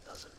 doesn't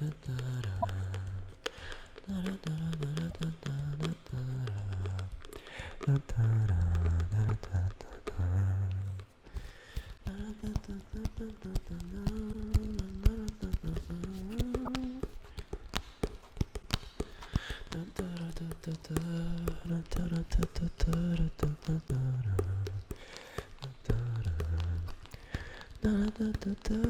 da da da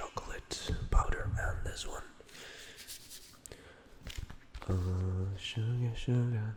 chocolate powder, and this one. Oh, sugar, sugar.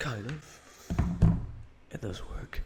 Kind of. It does work.